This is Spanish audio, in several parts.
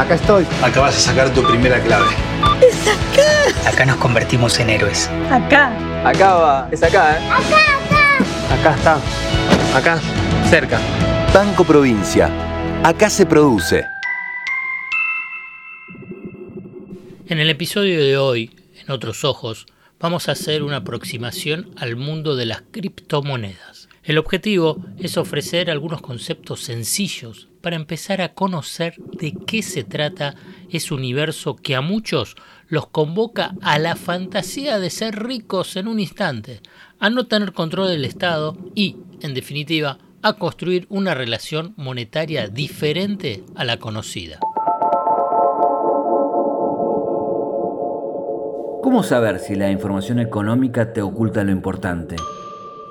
Acá estoy. Acá vas a sacar tu primera clave. ¡Es acá! Acá nos convertimos en héroes. Acá. Acá va. Es acá, ¿eh? Acá está. Acá, cerca. Banco Provincia. Acá se produce. En el episodio de hoy, en Otros Ojos, vamos a hacer una aproximación al mundo de las criptomonedas. El objetivo es ofrecer algunos conceptos sencillos para empezar a conocer de qué se trata ese universo que a muchos los convoca a la fantasía de ser ricos en un instante, a no tener control del Estado y, en definitiva, a construir una relación monetaria diferente a la conocida. ¿Cómo saber si la información económica te oculta lo importante?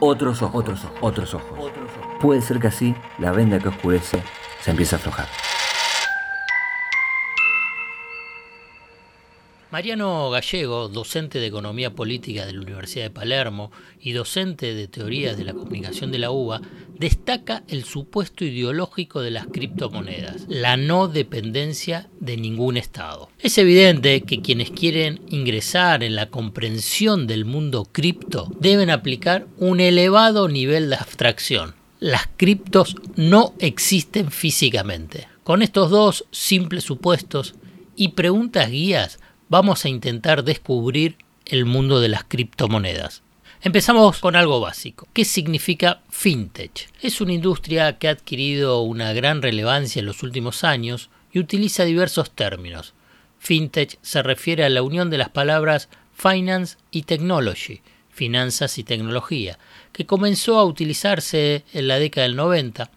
otros ojos, otros ojos, otros ojos. Puede ser que así la venda que oscurece se empiece a aflojar. Mariano Gallego, docente de Economía Política de la Universidad de Palermo y docente de Teorías de la Comunicación de la UBA, destaca el supuesto ideológico de las criptomonedas, la no dependencia de ningún Estado. Es evidente que quienes quieren ingresar en la comprensión del mundo cripto deben aplicar un elevado nivel de abstracción. Las criptos no existen físicamente. Con estos dos simples supuestos y preguntas guías, vamos a intentar descubrir el mundo de las criptomonedas. Empezamos con algo básico. ¿Qué significa fintech? Es una industria que ha adquirido una gran relevancia en los últimos años y utiliza diversos términos. Fintech se refiere a la unión de las palabras finance y technology, finanzas y tecnología, que comenzó a utilizarse en la década del 90.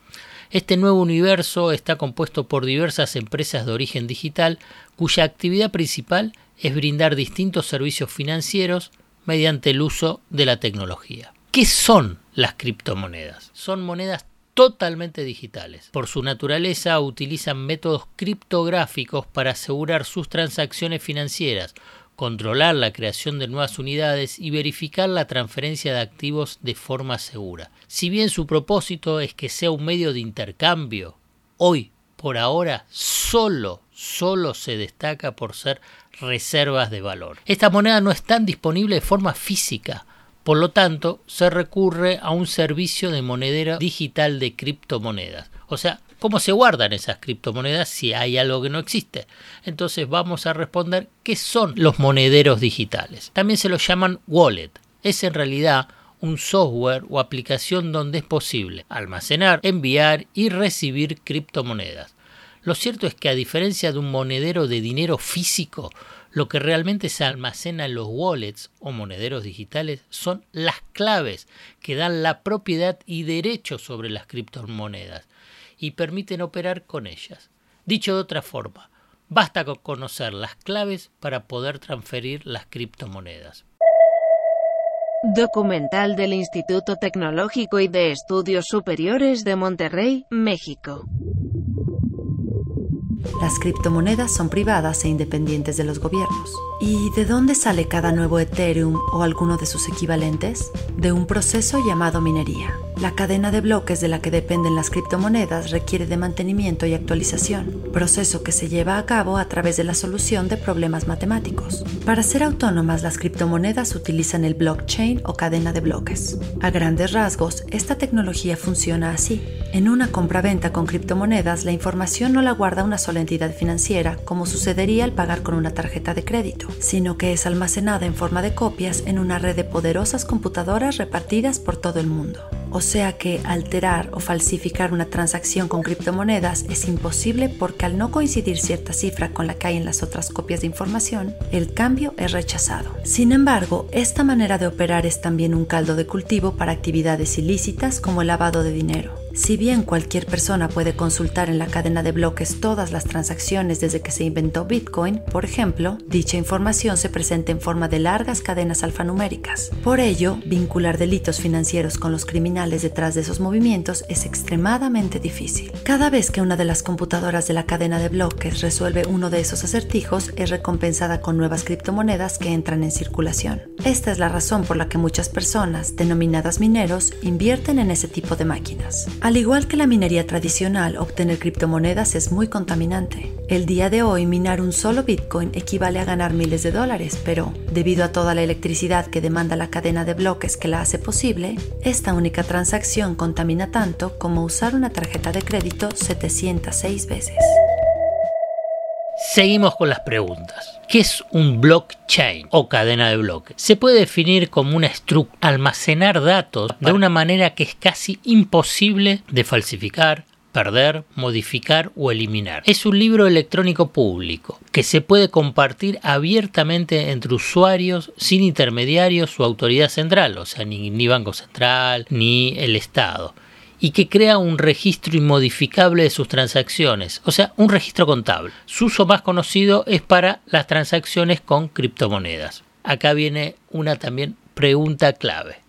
Este nuevo universo está compuesto por diversas empresas de origen digital cuya actividad principal es brindar distintos servicios financieros mediante el uso de la tecnología. ¿Qué son las criptomonedas? Son monedas totalmente digitales. Por su naturaleza utilizan métodos criptográficos para asegurar sus transacciones financieras, controlar la creación de nuevas unidades y verificar la transferencia de activos de forma segura. Si bien su propósito es que sea un medio de intercambio, hoy, por ahora, solo, solo se destaca por ser reservas de valor. Estas monedas no están disponibles de forma física, por lo tanto, se recurre a un servicio de monedero digital de criptomonedas. O sea, ¿cómo se guardan esas criptomonedas si hay algo que no existe? Entonces vamos a responder qué son los monederos digitales. También se los llaman wallet. Es en realidad un software o aplicación donde es posible almacenar, enviar y recibir criptomonedas. Lo cierto es que a diferencia de un monedero de dinero físico, lo que realmente se almacena en los wallets o monederos digitales son las claves que dan la propiedad y derecho sobre las criptomonedas y permiten operar con ellas. Dicho de otra forma, basta con conocer las claves para poder transferir las criptomonedas. Documental del Instituto Tecnológico y de Estudios Superiores de Monterrey, México. Las criptomonedas son privadas e independientes de los gobiernos. ¿Y de dónde sale cada nuevo Ethereum o alguno de sus equivalentes? De un proceso llamado minería. La cadena de bloques de la que dependen las criptomonedas requiere de mantenimiento y actualización, proceso que se lleva a cabo a través de la solución de problemas matemáticos. Para ser autónomas, las criptomonedas utilizan el blockchain o cadena de bloques. A grandes rasgos, esta tecnología funciona así. En una compra-venta con criptomonedas, la información no la guarda una sola entidad financiera, como sucedería al pagar con una tarjeta de crédito, sino que es almacenada en forma de copias en una red de poderosas computadoras repartidas por todo el mundo. Sea que alterar o falsificar una transacción con criptomonedas es imposible porque al no coincidir cierta cifra con la que hay en las otras copias de información, el cambio es rechazado. Sin embargo, esta manera de operar es también un caldo de cultivo para actividades ilícitas como el lavado de dinero. Si bien cualquier persona puede consultar en la cadena de bloques todas las transacciones desde que se inventó Bitcoin, por ejemplo, dicha información se presenta en forma de largas cadenas alfanuméricas. Por ello, vincular delitos financieros con los criminales detrás de esos movimientos es extremadamente difícil. Cada vez que una de las computadoras de la cadena de bloques resuelve uno de esos acertijos, es recompensada con nuevas criptomonedas que entran en circulación. Esta es la razón por la que muchas personas, denominadas mineros, invierten en ese tipo de máquinas. Al igual que la minería tradicional, obtener criptomonedas es muy contaminante. El día de hoy, minar un solo Bitcoin equivale a ganar miles de dólares, pero debido a toda la electricidad que demanda la cadena de bloques que la hace posible, esta única transacción contamina tanto como usar una tarjeta de crédito 706 veces. Seguimos con las preguntas. ¿Qué es un blockchain o cadena de bloques? Se puede definir como una estructura, almacenar datos de una manera que es casi imposible de falsificar, perder, modificar o eliminar. Es un libro electrónico público que se puede compartir abiertamente entre usuarios sin intermediarios o autoridad central, o sea, ni, ni Banco Central ni el Estado y que crea un registro inmodificable de sus transacciones, o sea, un registro contable. Su uso más conocido es para las transacciones con criptomonedas. Acá viene una también pregunta clave.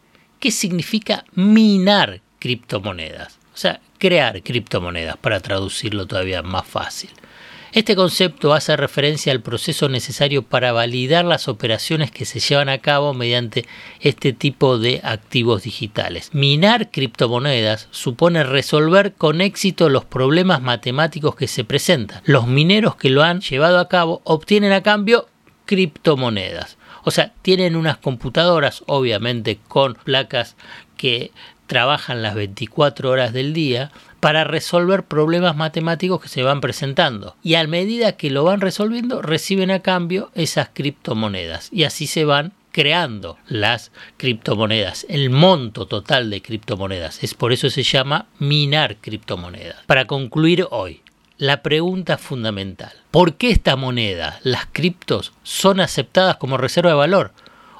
¿Qué significa minar criptomonedas? O sea, crear criptomonedas, para traducirlo todavía más fácil. Este concepto hace referencia al proceso necesario para validar las operaciones que se llevan a cabo mediante este tipo de activos digitales. Minar criptomonedas supone resolver con éxito los problemas matemáticos que se presentan. Los mineros que lo han llevado a cabo obtienen a cambio criptomonedas. O sea, tienen unas computadoras, obviamente con placas que trabajan las 24 horas del día para resolver problemas matemáticos que se van presentando. Y a medida que lo van resolviendo, reciben a cambio esas criptomonedas. Y así se van creando las criptomonedas, el monto total de criptomonedas. Es por eso se llama minar criptomonedas. Para concluir hoy, la pregunta fundamental. ¿Por qué esta moneda, las criptos, son aceptadas como reserva de valor?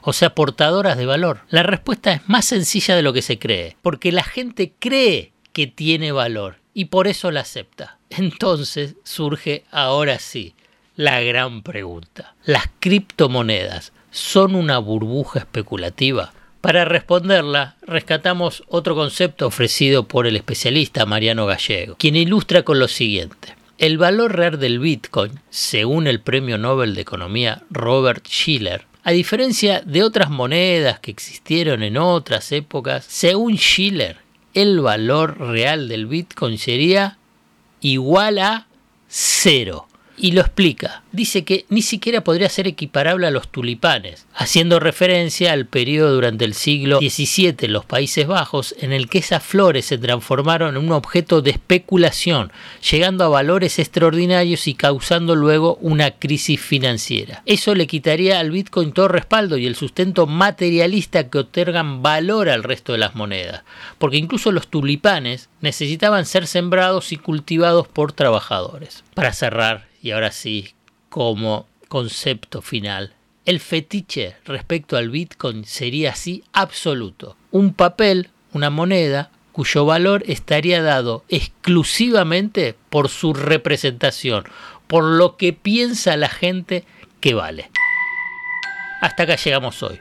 o sea, portadoras de valor? La respuesta es más sencilla de lo que se cree, porque la gente cree que tiene valor y por eso la acepta. Entonces surge ahora sí la gran pregunta. ¿Las criptomonedas son una burbuja especulativa? Para responderla, rescatamos otro concepto ofrecido por el especialista Mariano Gallego, quien ilustra con lo siguiente. El valor real del Bitcoin, según el premio Nobel de Economía Robert Schiller, a diferencia de otras monedas que existieron en otras épocas, según Schiller, el valor real del Bitcoin sería igual a cero y lo explica. Dice que ni siquiera podría ser equiparable a los tulipanes, haciendo referencia al periodo durante el siglo XVII en los Países Bajos en el que esas flores se transformaron en un objeto de especulación, llegando a valores extraordinarios y causando luego una crisis financiera. Eso le quitaría al Bitcoin todo respaldo y el sustento materialista que otorgan valor al resto de las monedas, porque incluso los tulipanes necesitaban ser sembrados y cultivados por trabajadores. Para cerrar, y ahora sí, como concepto final, el fetiche respecto al Bitcoin sería así absoluto. Un papel, una moneda, cuyo valor estaría dado exclusivamente por su representación, por lo que piensa la gente que vale. Hasta acá llegamos hoy.